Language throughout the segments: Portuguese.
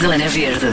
Zona Verde.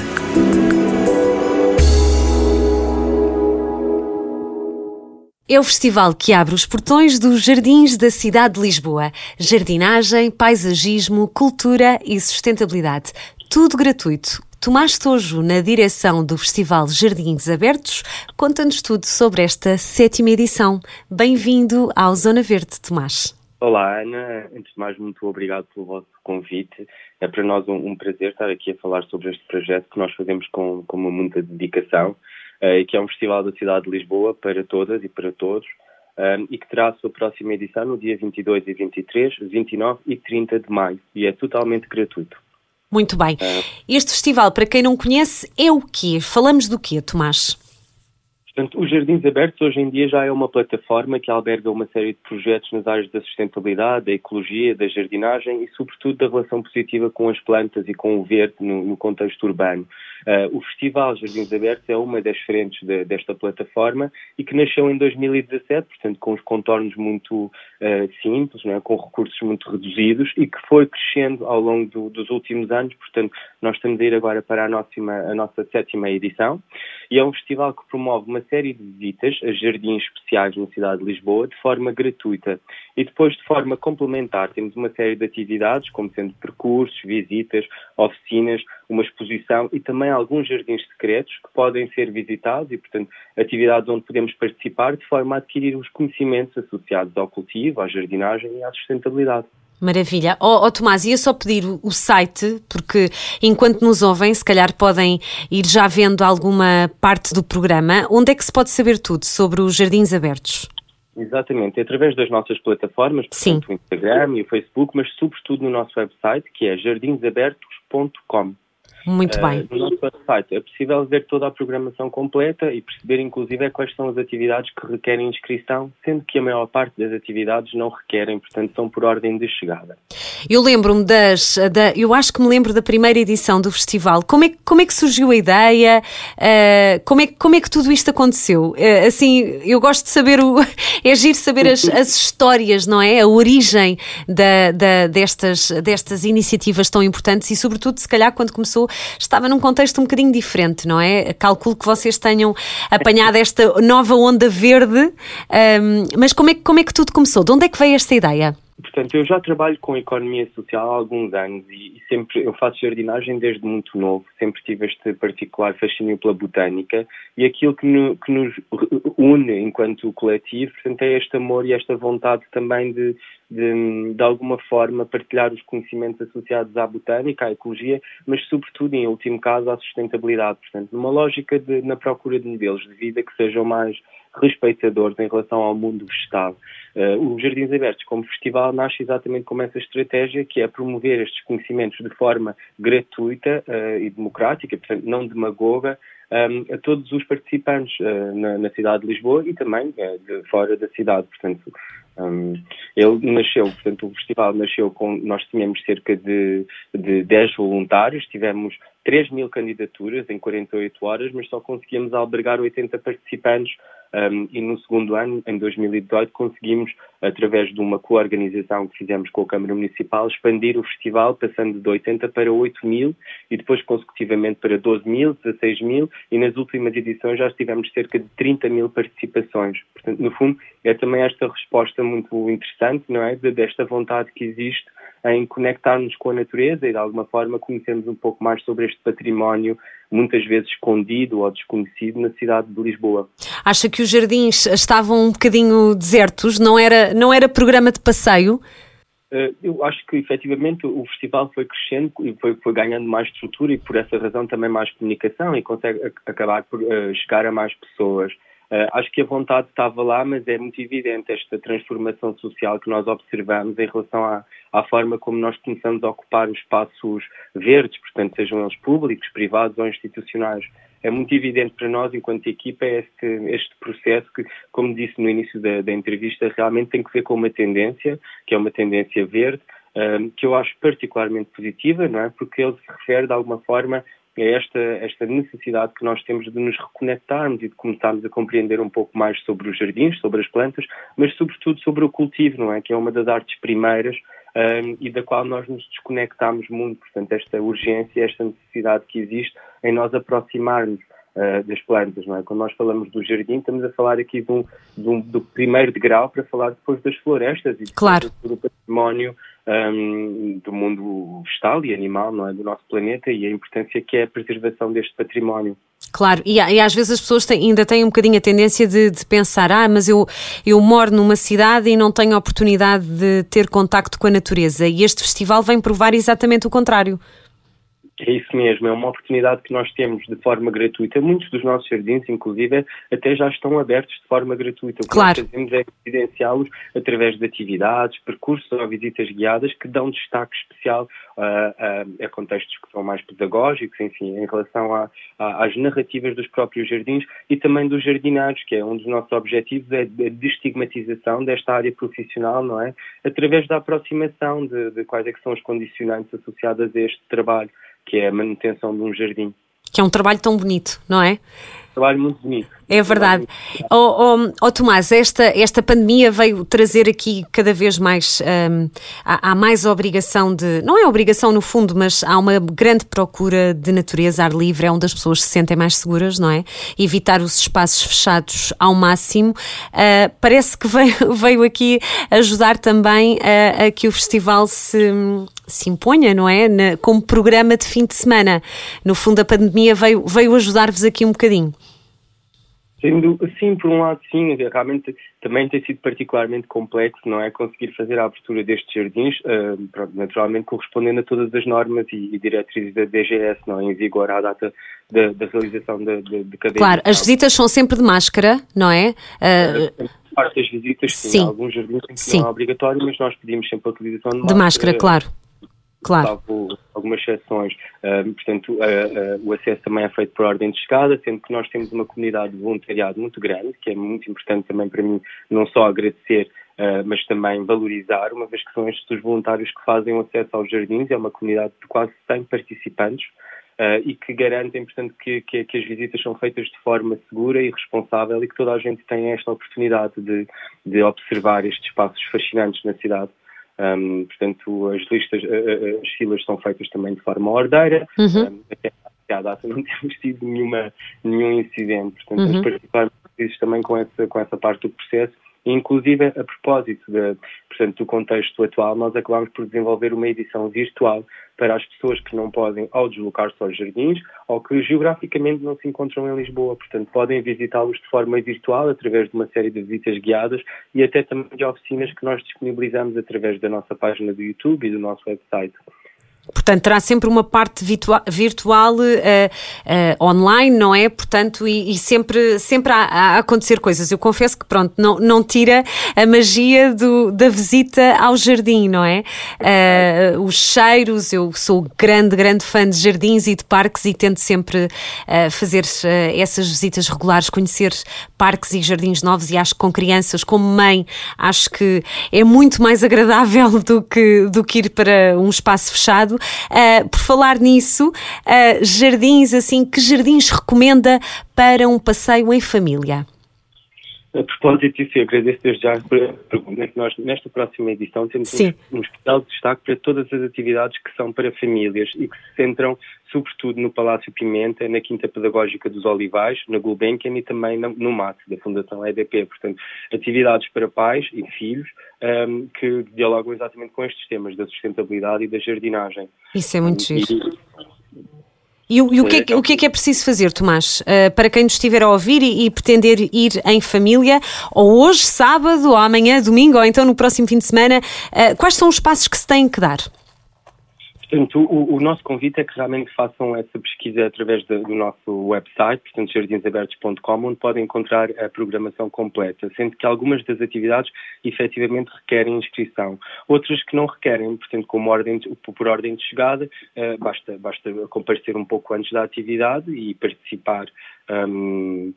É o festival que abre os portões dos jardins da cidade de Lisboa. Jardinagem, paisagismo, cultura e sustentabilidade. Tudo gratuito. Tomás Tojo, na direção do Festival Jardins Abertos, conta-nos tudo sobre esta sétima edição. Bem-vindo ao Zona Verde, Tomás. Olá, Ana. Antes de mais, muito obrigado pelo vosso convite. É para nós um, um prazer estar aqui a falar sobre este projeto que nós fazemos com, com muita dedicação, uh, que é um festival da cidade de Lisboa para todas e para todos, um, eh, e que terá a sua próxima edição no dia 22 e 23, 29 e 30 de maio, e é totalmente gratuito. Muito bem. Uh, este festival, para quem não conhece, é o quê? Falamos do quê, Tomás? Portanto, os Jardins Abertos hoje em dia já é uma plataforma que alberga uma série de projetos nas áreas da sustentabilidade, da ecologia, da jardinagem e, sobretudo, da relação positiva com as plantas e com o verde no, no contexto urbano. Uh, o Festival Jardins Abertos é uma das frentes de, desta plataforma e que nasceu em 2017, portanto, com os contornos muito uh, simples, é? com recursos muito reduzidos e que foi crescendo ao longo do, dos últimos anos. Portanto, nós estamos a ir agora para a, nossa, a nossa sétima edição e é um festival que promove uma série de visitas a jardins especiais na cidade de Lisboa de forma gratuita. E depois, de forma complementar, temos uma série de atividades, como sendo percursos, visitas, oficinas, uma exposição e também alguns jardins secretos que podem ser visitados e, portanto, atividades onde podemos participar de forma a adquirir os conhecimentos associados ao cultivo, à jardinagem e à sustentabilidade. Maravilha. Ó oh, oh, Tomás, ia só pedir o site, porque enquanto nos ouvem, se calhar podem ir já vendo alguma parte do programa. Onde é que se pode saber tudo sobre os jardins abertos? Exatamente, através das nossas plataformas, portanto, Sim. o Instagram e o Facebook, mas sobretudo no nosso website, que é jardinsabertos.com. Muito bem. Uh, no nosso website é possível ver toda a programação completa e perceber, inclusive, quais são as atividades que requerem inscrição, sendo que a maior parte das atividades não requerem, portanto, são por ordem de chegada. Eu lembro-me das. Da, eu acho que me lembro da primeira edição do festival. Como é, como é que surgiu a ideia? Uh, como, é, como é que tudo isto aconteceu? Uh, assim, eu gosto de saber. O, é giro saber as, as histórias, não é? A origem da, da, destas, destas iniciativas tão importantes e, sobretudo, se calhar, quando começou estava num contexto um bocadinho diferente, não é? Calculo que vocês tenham apanhado esta nova onda verde, um, mas como é, como é que tudo começou? De onde é que veio esta ideia? Portanto, eu já trabalho com economia social há alguns anos e, e, sempre eu faço jardinagem desde muito novo. Sempre tive este particular fascínio pela botânica e aquilo que, no, que nos une enquanto coletivo, portanto, é este amor e esta vontade também de, de, de alguma forma, partilhar os conhecimentos associados à botânica, à ecologia, mas, sobretudo, em último caso, à sustentabilidade. Portanto, numa lógica de, na procura de modelos de vida que sejam mais respeitadores em relação ao mundo vegetal. Uh, o Jardins Abertos, como festival, nasce exatamente como essa estratégia, que é promover estes conhecimentos de forma gratuita uh, e democrática, portanto, não demagoga, um, a todos os participantes uh, na, na, cidade de Lisboa e também uh, de fora da cidade. Portanto, um, ele nasceu, portanto, o festival nasceu com, nós tínhamos cerca de, de 10 voluntários, tivemos 3 mil candidaturas em 48 horas, mas só conseguíamos albergar 80 participantes um, e no segundo ano, em 2018, conseguimos, através de uma coorganização que fizemos com a Câmara Municipal, expandir o festival, passando de 80 para 8 mil e depois consecutivamente para 12 mil, 16 mil e nas últimas edições já tivemos cerca de 30 mil participações. Portanto, no fundo, é também esta resposta muito interessante, não é? Desta vontade que existe em conectar-nos com a natureza e de alguma forma conhecermos um pouco mais sobre este património muitas vezes escondido ou desconhecido na cidade de Lisboa. Acha que os jardins estavam um bocadinho desertos? Não era, não era programa de passeio? Uh, eu acho que efetivamente o festival foi crescendo e foi, foi, ganhando mais estrutura e por essa razão também mais comunicação e consegue acabar por uh, chegar a mais pessoas. Uh, acho que a vontade estava lá, mas é muito evidente esta transformação social que nós observamos em relação à, à, forma como nós começamos a ocupar os espaços verdes, portanto, sejam eles públicos, privados ou institucionais. É muito evidente para nós, enquanto equipa, este, este processo que, como disse no início da, da entrevista, realmente tem que ver com uma tendência, que é uma tendência verde, uh, que eu acho particularmente positiva, não é? Porque ele se refere, de alguma forma, é esta, esta necessidade que nós temos de nos reconectarmos e de começarmos a compreender um pouco mais sobre os jardins, sobre as plantas, mas sobretudo sobre o cultivo, não é? Que é uma das artes primeiras um, e da qual nós nos desconectamos muito. Portanto, esta urgência, esta necessidade que existe em nós aproximarmos uh, das plantas, não é? Quando nós falamos do jardim, estamos a falar aqui de um, de um, do primeiro degrau para falar depois das florestas e claro. do património um, do mundo vegetal e animal, não é? Do nosso planeta e a importância que é a preservação deste património. Claro, e, e, às vezes as pessoas têm, ainda têm um bocadinho a tendência de, de, pensar: ah, mas eu, eu moro numa cidade e não tenho a oportunidade de ter contacto com a natureza. E este festival vem provar exatamente o contrário. É isso mesmo, é uma oportunidade que nós temos de forma gratuita. Muitos dos nossos jardins, inclusive, até já estão abertos de forma gratuita. O que claro. nós fazemos é evidenciá-los através de atividades, percursos ou visitas guiadas que dão destaque especial uh, uh, a contextos que são mais pedagógicos, enfim, em relação a, a, às narrativas dos próprios jardins e também dos jardinários, que é um dos nossos objetivos, é a destigmatização desta área profissional, não é? Através da aproximação de, de quais é que são os condicionantes associados a este trabalho que é a manutenção de um jardim. Que é um trabalho tão bonito, não é? Trabalho muito bonito. É verdade. Oh, oh, oh, Tomás, esta, esta pandemia veio trazer aqui cada vez mais. Um, há, há, mais obrigação de. Não é obrigação no fundo, mas há uma grande procura de natureza, ar livre, é onde as pessoas se sentem mais seguras, não é? Evitar os espaços fechados ao máximo. Uh, parece que veio, veio aqui ajudar também a, a que o festival se, se imponha, não é? Na, como programa de fim de semana. No fundo, a pandemia veio, veio ajudar-vos aqui um bocadinho. Sendo, sim, por um lado, sim, realmente também tem sido particularmente complexo, não é? Conseguir fazer a abertura destes jardins, uh, naturalmente correspondendo a todas as normas e, e, diretrizes da DGS, não é? Em vigor à data da, da realização de, de, de cada Claro, as visitas são sempre de máscara, não é? Uh... Parte das visitas, sim, sim. alguns jardins sim. não é obrigatório, mas nós pedimos sempre a utilização de, de máscara. máscara claro claro. salvo algumas exceções. Uh, portanto, uh, uh, o acesso também é feito por ordem de chegada, sendo que nós temos uma comunidade de voluntariado muito grande, que é muito importante também para mim, não só agradecer, mas também valorizar, uma vez que são estes os voluntários que fazem o acesso aos jardins, é uma comunidade de quase 100 participantes. Uh, e que garantem, portanto, que, que, que, as visitas são feitas de forma segura e responsável e que toda a gente tem esta oportunidade de, de observar estes espaços fascinantes na cidade. Um, portanto, as listas, as filas são feitas também de forma ordeira. Uhum. Um, até à data não temos tido nenhuma, nenhum incidente. Portanto, uhum. particularmente também com essa, com essa parte do processo Inclusive, a propósito de, portanto, do contexto atual, nós acabamos por desenvolver uma edição virtual para as pessoas que não podem ou deslocar-se aos jardins ou que geograficamente não se encontram em Lisboa. Portanto, podem visitá-los de forma virtual através de uma série de visitas guiadas e até também de oficinas que nós disponibilizamos através da nossa página do YouTube e do nosso website. Portanto, terá sempre uma parte virtual, virtual uh, uh, online, não é? Portanto, e, e sempre, sempre há, a acontecer coisas. Eu confesso que, pronto, não, não tira a magia do, da visita ao jardim, não é? Uh, os cheiros, eu sou grande, grande fã de jardins e de parques e tento sempre fazer essas visitas regulares, conhecer parques e jardins novos e acho que com crianças, como mãe, acho que é muito mais agradável do que, do que ir para um espaço fechado. Uh, por falar nisso, uh, jardins assim, que jardins recomenda para um passeio em família? A propósito disso, eu agradeço desde já a pergunta. Nós, nesta próxima edição, temos Sim. um, um especial destaque para todas as atividades que são para famílias e que se centram, sobretudo, no Palácio Pimenta, na Quinta Pedagógica dos Olivais, na Gulbenkian e também no MAT, da Fundação EDP. Portanto, atividades para pais e filhos um, que dialogam exatamente com estes temas da sustentabilidade e da jardinagem. Isso é muito um, giro. E, o, e o, que é, o que é que é preciso fazer, Tomás, uh, para quem nos estiver a ouvir e, e, pretender ir em família, ou hoje, sábado, ou amanhã, domingo, ou então no próximo fim de semana, uh, quais são os passos que se têm que dar? Portanto, o, o, nosso convite é que realmente façam essa pesquisa através de, do nosso website, portanto, jardinsabertos.com, onde podem encontrar a programação completa, sendo que algumas das atividades efetivamente requerem inscrição. Outras que não requerem, portanto, como ordem de, por ordem de chegada, uh, basta, basta comparecer um pouco antes da atividade e participar. Um,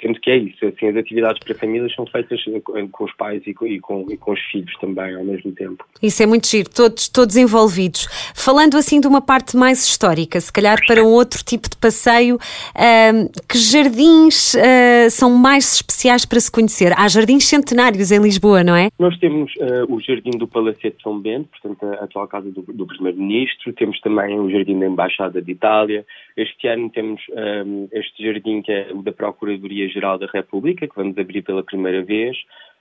Sendo que é isso, assim, as atividades para famílias são feitas com os pais e com, e com, e com os filhos também ao mesmo tempo. Isso é muito giro, todos, todos envolvidos. Falando assim de uma parte mais histórica, se calhar para um outro tipo de passeio, uh, que jardins uh, são mais especiais para se conhecer? Há jardins centenários em Lisboa, não é? Nós temos uh, o Jardim do Palacete de São Bento, portanto a atual casa do, do Primeiro-Ministro, temos também o Jardim da Embaixada de Itália. Este ano temos um, este jardim que é o da Procuradoria-Geral da República, que vamos abrir pela primeira vez.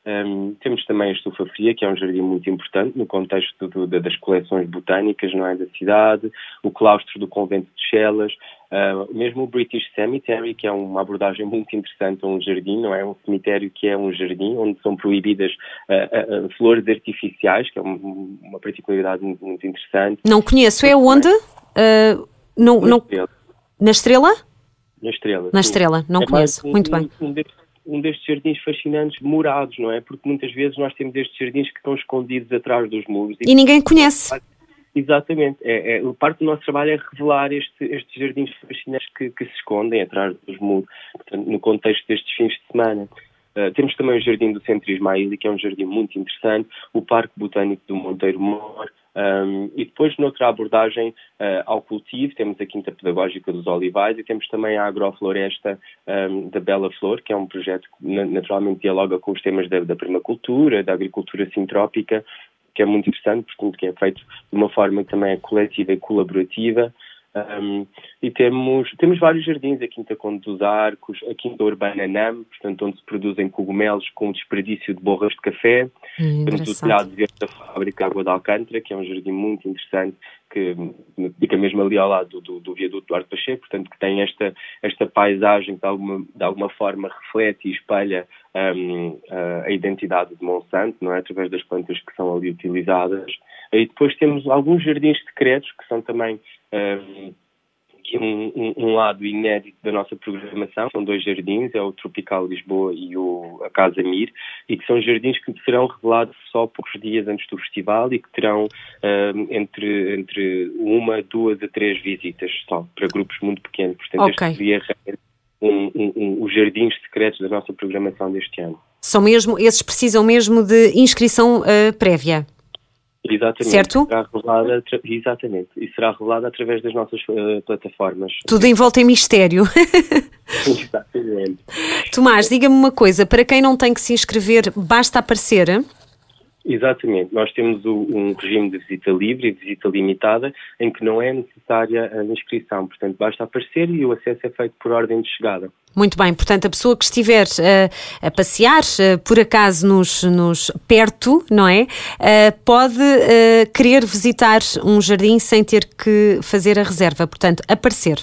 Um, temos também a Estufa Fria, que é um jardim muito importante no contexto do, das coleções botânicas não é, da cidade, o claustro do Convento de Chelas, uh, mesmo o British Cemetery, que é uma abordagem muito interessante a um jardim, não é? Um cemitério que é um jardim, onde são proibidas uh, uh, flores artificiais, que é uma, uma particularidade muito, muito, interessante. Não conheço, é onde? não, não... Na Estrela? Na Estrela. Na Estrela, não é conheço. Um, muito bem. Um um destes jardins fascinantes morados, não é? Porque muitas vezes nós temos estes jardins que estão escondidos atrás dos muros. E, e ninguém conhece. Exatamente. É, é, parte do nosso trabalho é revelar este, estes jardins fascinantes que, que, se escondem atrás dos muros, portanto, no contexto destes fins de semana. Uh, temos também o Jardim do Centro Ismaili, que é um jardim muito interessante, o Parque Botânico do Monteiro Mor, um, e depois, noutra abordagem uh, ao cultivo, temos a Quinta Pedagógica dos Olivais e temos também a Agrofloresta um, da Bela Flor, que é um projeto que naturalmente dialoga com os temas da, da permacultura, da agricultura sintrópica, que é muito interessante, portanto, que é feito de uma forma também coletiva e colaborativa. Um, e temos, temos vários jardins, a Quinta Conde dos Arcos, a Quinta Urbana NAM, portanto, onde se produzem cogumelos com desperdício de borras de café. Hum, temos o telhado verde da fábrica Água de Alcântara, que é um jardim muito interessante, que fica mesmo ali ao lado do, do viaduto Duarte Pacheco, portanto, que tem esta, esta paisagem que de alguma, de alguma forma reflete e espelha um, a identidade de Monsanto, não é? Através das plantas que são ali utilizadas. E depois temos alguns jardins secretos, que são também um, um, um, lado inédito da nossa programação. São dois jardins, é o Tropical Lisboa e o, a Casa Mir, e que são jardins que serão revelados só poucos dias antes do festival e que terão um, entre, entre uma, duas a três visitas só, para grupos muito pequenos. Portanto, okay. este seria os jardins secretos da nossa programação deste ano. São mesmo, esses precisam mesmo de inscrição uh, prévia? Exatamente. Certo? Será revelada, exatamente. E será revelada através das nossas uh, plataformas. Tudo em volta em mistério. exatamente. Tomás, diga-me uma coisa: para quem não tem que se inscrever, basta aparecer? Exatamente. Nós temos o, um regime de visita livre e visita limitada, em que não é necessária a inscrição. Portanto, basta aparecer e o acesso é feito por ordem de chegada. Muito bem, portanto, a pessoa que estiver uh, a passear, uh, por acaso nos, nos, perto, não é? Uh, pode querer visitar um jardim sem ter que fazer a reserva, portanto, aparecer.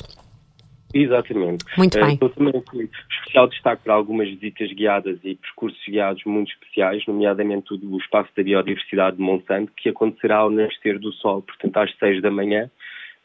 Exatamente. Muito bem. Estou também com especial destaque para algumas visitas guiadas e percursos guiados muito especiais, nomeadamente o do Espaço da Biodiversidade de Monsanto, que acontecerá ao nascer do sol, portanto às seis da manhã,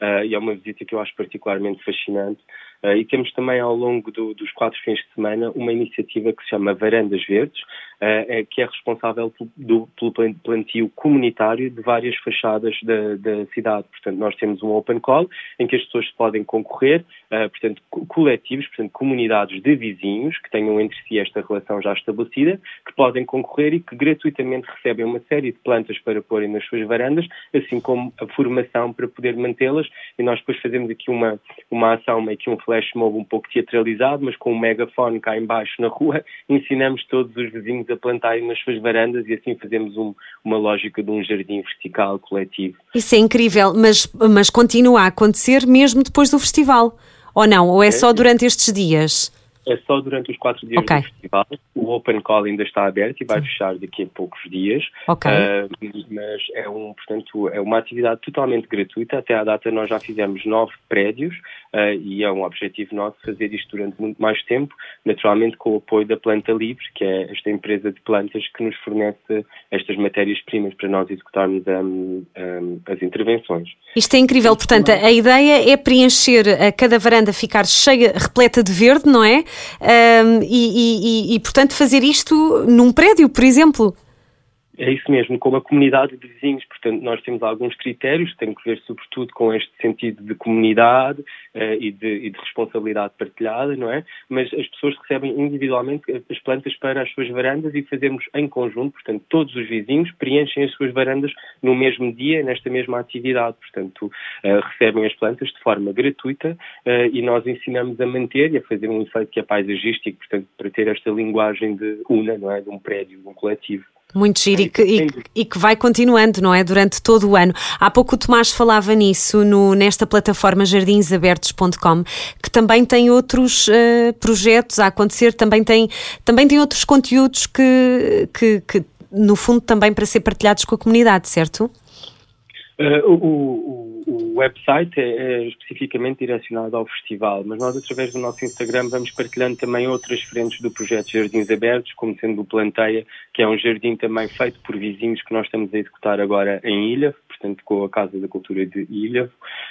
uh, e é uma visita que eu acho particularmente fascinante. Uh, e temos também ao longo do, dos quatro fins de semana uma iniciativa que se chama Varandas Verdes, uh, que é responsável do, pelo plantio comunitário de várias fachadas da, da, cidade. Portanto, nós temos um open call em que as pessoas podem concorrer, uh, portanto, coletivos, portanto, comunidades de vizinhos que tenham entre si esta relação já estabelecida, que podem concorrer e que gratuitamente recebem uma série de plantas para porem nas suas varandas, assim como a formação para poder mantê-las. E nós depois fazemos aqui uma, uma ação, meio que um flash mob um pouco teatralizado, mas com um megafone cá embaixo na rua, ensinamos todos os vizinhos a plantarem nas suas varandas e assim fazemos um, uma lógica de um jardim vertical coletivo. Isso é incrível, mas, mas continua a acontecer mesmo depois do festival, ou não? Ou é, é só durante estes dias? É só durante os quatro dias okay. do festival. O Open Call ainda está aberto e vai fechar daqui a poucos dias. Uh, mas é um, portanto, é uma atividade totalmente gratuita. Até à data nós já fizemos nove prédios uh, e é um objetivo nosso fazer isto durante muito mais tempo, naturalmente com o apoio da Planta Livre, que é esta empresa de plantas que nos fornece estas matérias-primas para nós executarmos um, um, as intervenções. Isto é incrível. Portanto, a ideia é preencher a cada varanda ficar cheia, repleta de verde, não é? Um, e, e, e, portanto, fazer isto num prédio, por exemplo. É isso mesmo, como a comunidade de vizinhos. Portanto, nós temos alguns critérios que têm que ver, sobretudo, com este sentido de comunidade uh, e, de, e, de, responsabilidade partilhada, não é? Mas as pessoas recebem individualmente as plantas para as suas varandas e fazemos em conjunto, portanto, todos os vizinhos preenchem as suas varandas no mesmo dia, nesta mesma atividade. Portanto, uh, recebem as plantas de forma gratuita uh, e nós ensinamos a manter e a fazer um efeito que é paisagístico, portanto, para ter esta linguagem de una, não é? De um prédio, de um coletivo. Muito giro e que, e, e que, vai continuando, não é? Durante todo o ano. Há pouco o Tomás falava nisso no, nesta plataforma jardinsabertos.com, que também tem outros uh, projetos a acontecer, também tem, também tem outros conteúdos que, que, que, no fundo, também para ser partilhados com a comunidade, certo? Uh, o, o, o, website é, é, especificamente direcionado ao festival, mas nós, através do nosso Instagram, vamos partilhando também outras frentes do projeto Jardins Abertos, como sendo o Planteia, que é um jardim também feito por vizinhos que nós estamos a executar agora em Ilha, portanto, com a Casa da Cultura de Ilha,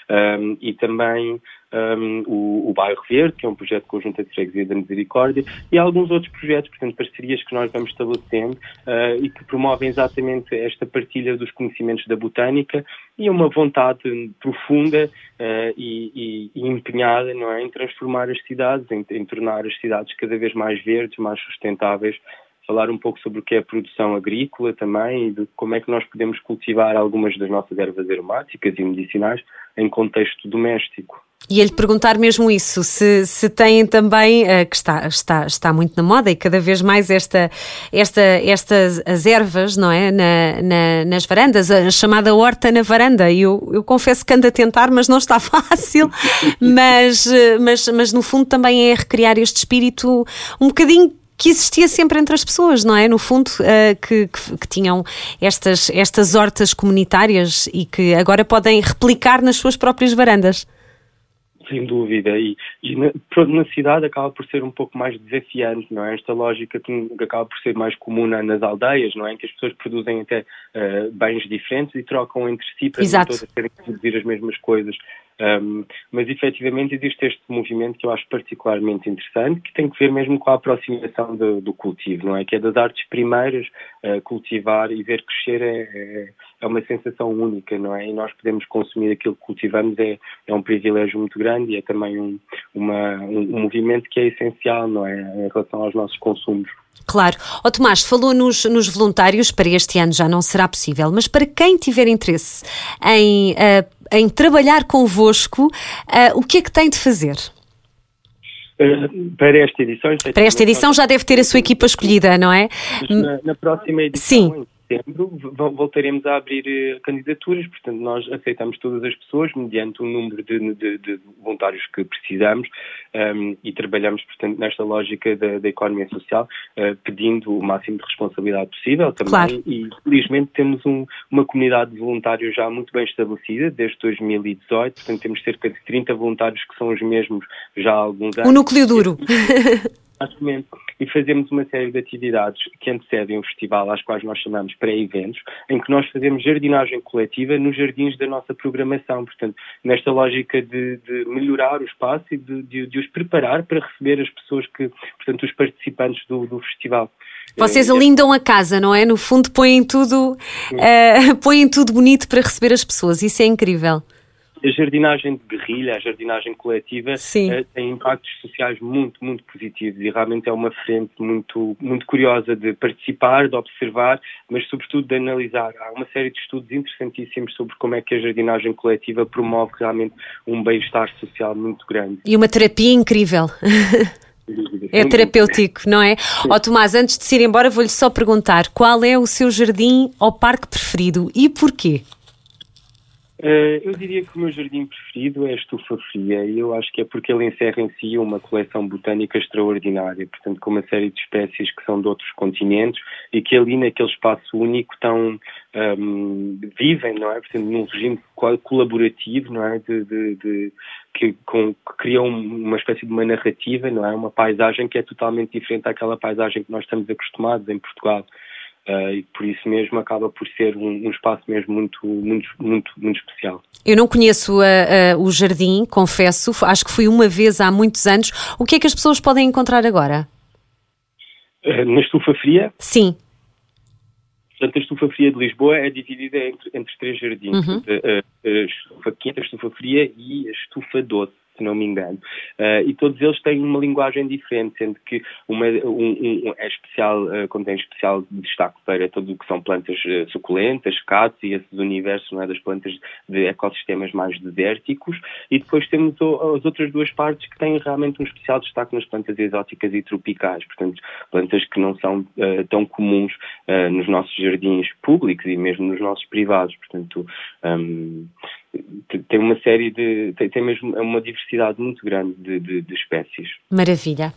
um, e também um, o, o Bairro Verde, que é um projeto conjunto de freguesia da Misericórdia, e alguns outros projetos, portanto, parcerias que nós vamos estabelecendo uh, e que promovem exatamente esta partilha dos conhecimentos da botânica e uma vontade profunda uh, e, e, e, empenhada não é, em transformar as cidades, em, em tornar as cidades cada vez mais verdes, mais sustentáveis, falar um pouco sobre o que é a produção agrícola também e de como é que nós podemos cultivar algumas das nossas ervas aromáticas e medicinais em contexto doméstico. E ele perguntar mesmo isso, se, se têm também, uh, que está, está, está muito na moda e cada vez mais esta, esta, estas as ervas, não é? Na, na, nas varandas, a chamada horta na varanda. Eu, eu confesso que ando a tentar, mas não está fácil. mas, eh, mas, mas no fundo também é recriar este espírito um bocadinho que existia sempre entre as pessoas, não é? No fundo, uh, que, que, que, tinham estas, estas hortas comunitárias e que agora podem replicar nas suas próprias varandas. Sem dúvida, e, e na, na, cidade acaba por ser um pouco mais desafiante, não é? Esta lógica que, que acaba por ser mais comum nas aldeias, não é? Em que as pessoas produzem até uh, bens diferentes e trocam entre si para Exato. não todas terem que produzir as mesmas coisas. Um, mas efetivamente existe este movimento que eu acho particularmente interessante, que tem que ver mesmo com a aproximação do, do cultivo, não é? Que é das artes primeiras, uh, cultivar e ver crescer é, é, é, uma sensação única, não é? E nós podemos consumir aquilo que cultivamos é, é um privilégio muito grande e é também um, uma, um, um movimento que é essencial, não é? Em relação aos nossos consumos. Claro. Ó oh, Tomás, falou nos, nos, voluntários, para este ano já não será possível, mas para quem tiver interesse em, uh, em trabalhar convosco, uh, o que é que tem de fazer? Uh, para esta edição. Para esta edição já deve ter a sua equipa escolhida, não é? Na, na próxima edição, Sim setembro voltaremos a abrir eh, candidaturas, portanto nós aceitamos todas as pessoas mediante o número de, de, de voluntários que precisamos um, ehm, e trabalhamos, portanto, nesta lógica da, da economia social, uh, pedindo o máximo de responsabilidade possível também claro. e felizmente temos um, uma comunidade de voluntários já muito bem estabelecida desde 2018, portanto temos cerca de 30 voluntários que são os mesmos já há alguns anos. O núcleo duro. Exatamente. E fazemos uma série de atividades que antecedem o festival, às quais nós chamamos pré-eventos, em que nós fazemos jardinagem coletiva nos jardins da nossa programação. Portanto, nesta lógica de, de melhorar o espaço e de, de, de, os preparar para receber as pessoas que, portanto, os participantes do, do festival. Vocês é, alindam a casa, não é? No fundo, põem tudo, uh, põem tudo bonito para receber as pessoas. Isso é incrível a jardinagem de guerrilha, a jardinagem coletiva, uh, tem impactos sociais muito, muito positivos e realmente é uma frente muito, muito curiosa de participar, de observar, mas sobretudo de analisar. Há uma série de estudos interessantíssimos sobre como é que a jardinagem coletiva promove realmente um bem-estar social muito grande. E uma terapia incrível. É terapêutico, não é? Ó oh, Tomás, antes de se ir embora, vou-lhe só perguntar qual é o seu jardim ou parque preferido e porquê? Uh, eu diria que o meu jardim preferido é a estufa fria e eu acho que é porque ele encerra em si uma coleção botânica extraordinária, portanto com uma série de espécies que são de outros continentes e que ali naquele espaço único tão um, vivem, não é? Portanto, num regime colaborativo, não é? De, de, de que, com, que criam uma espécie de uma narrativa, não é? Uma paisagem que é totalmente diferente daquela paisagem que nós estamos acostumados em Portugal. Uh, e por isso mesmo acaba por ser um, um, espaço mesmo muito, muito, muito, muito especial. Eu não conheço uh, uh, o jardim, confesso, acho que fui uma vez há muitos anos. O que é que as pessoas podem encontrar agora? na estufa fria? Sim. Portanto, a estufa fria de Lisboa é dividida entre, entre três jardins: uhum. a, a, a, estufa quente, a estufa fria e a estufa doce se não me engano. Uh, e todos eles têm uma linguagem diferente, sendo que uma um, um, é especial, uh, contém especial destaque para tudo o que são plantas uh, suculentas, catos e esses universos é, das plantas de ecossistemas mais desérticos. E depois temos o, as outras duas partes que têm realmente um especial destaque nas plantas exóticas e tropicais, portanto, plantas que não são tão comuns nos nossos jardins públicos e mesmo nos nossos privados. Portanto, um, tem uma série de. tem, tem mesmo uma diversidade muito grande de, de, de, espécies. Maravilha.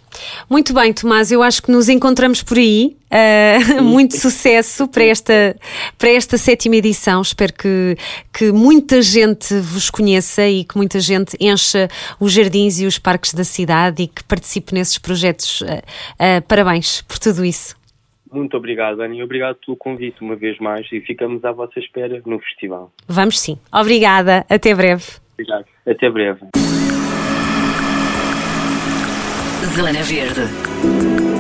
Muito bem, Tomás, eu acho que nos encontramos por aí. Uh, muito sucesso para esta, para esta sétima edição. Espero que, que muita gente vos conheça e que muita gente encha os jardins e os parques da cidade e que participe nesses projetos. Uh, uh, parabéns por tudo isso. Muito obrigado, Ana, e obrigado pelo convite uma vez mais e ficamos à vossa espera no festival. Vamos sim. Obrigada. Até breve. Obrigado. Até breve. Zona Verde.